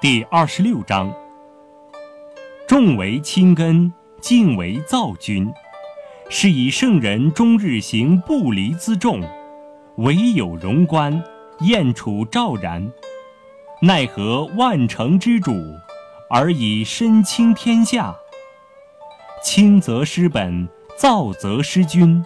第二十六章：重为轻根，静为躁君。是以圣人终日行不离辎重，唯有荣观，燕处昭然。奈何万乘之主，而以身轻天下？轻则失本，躁则失君。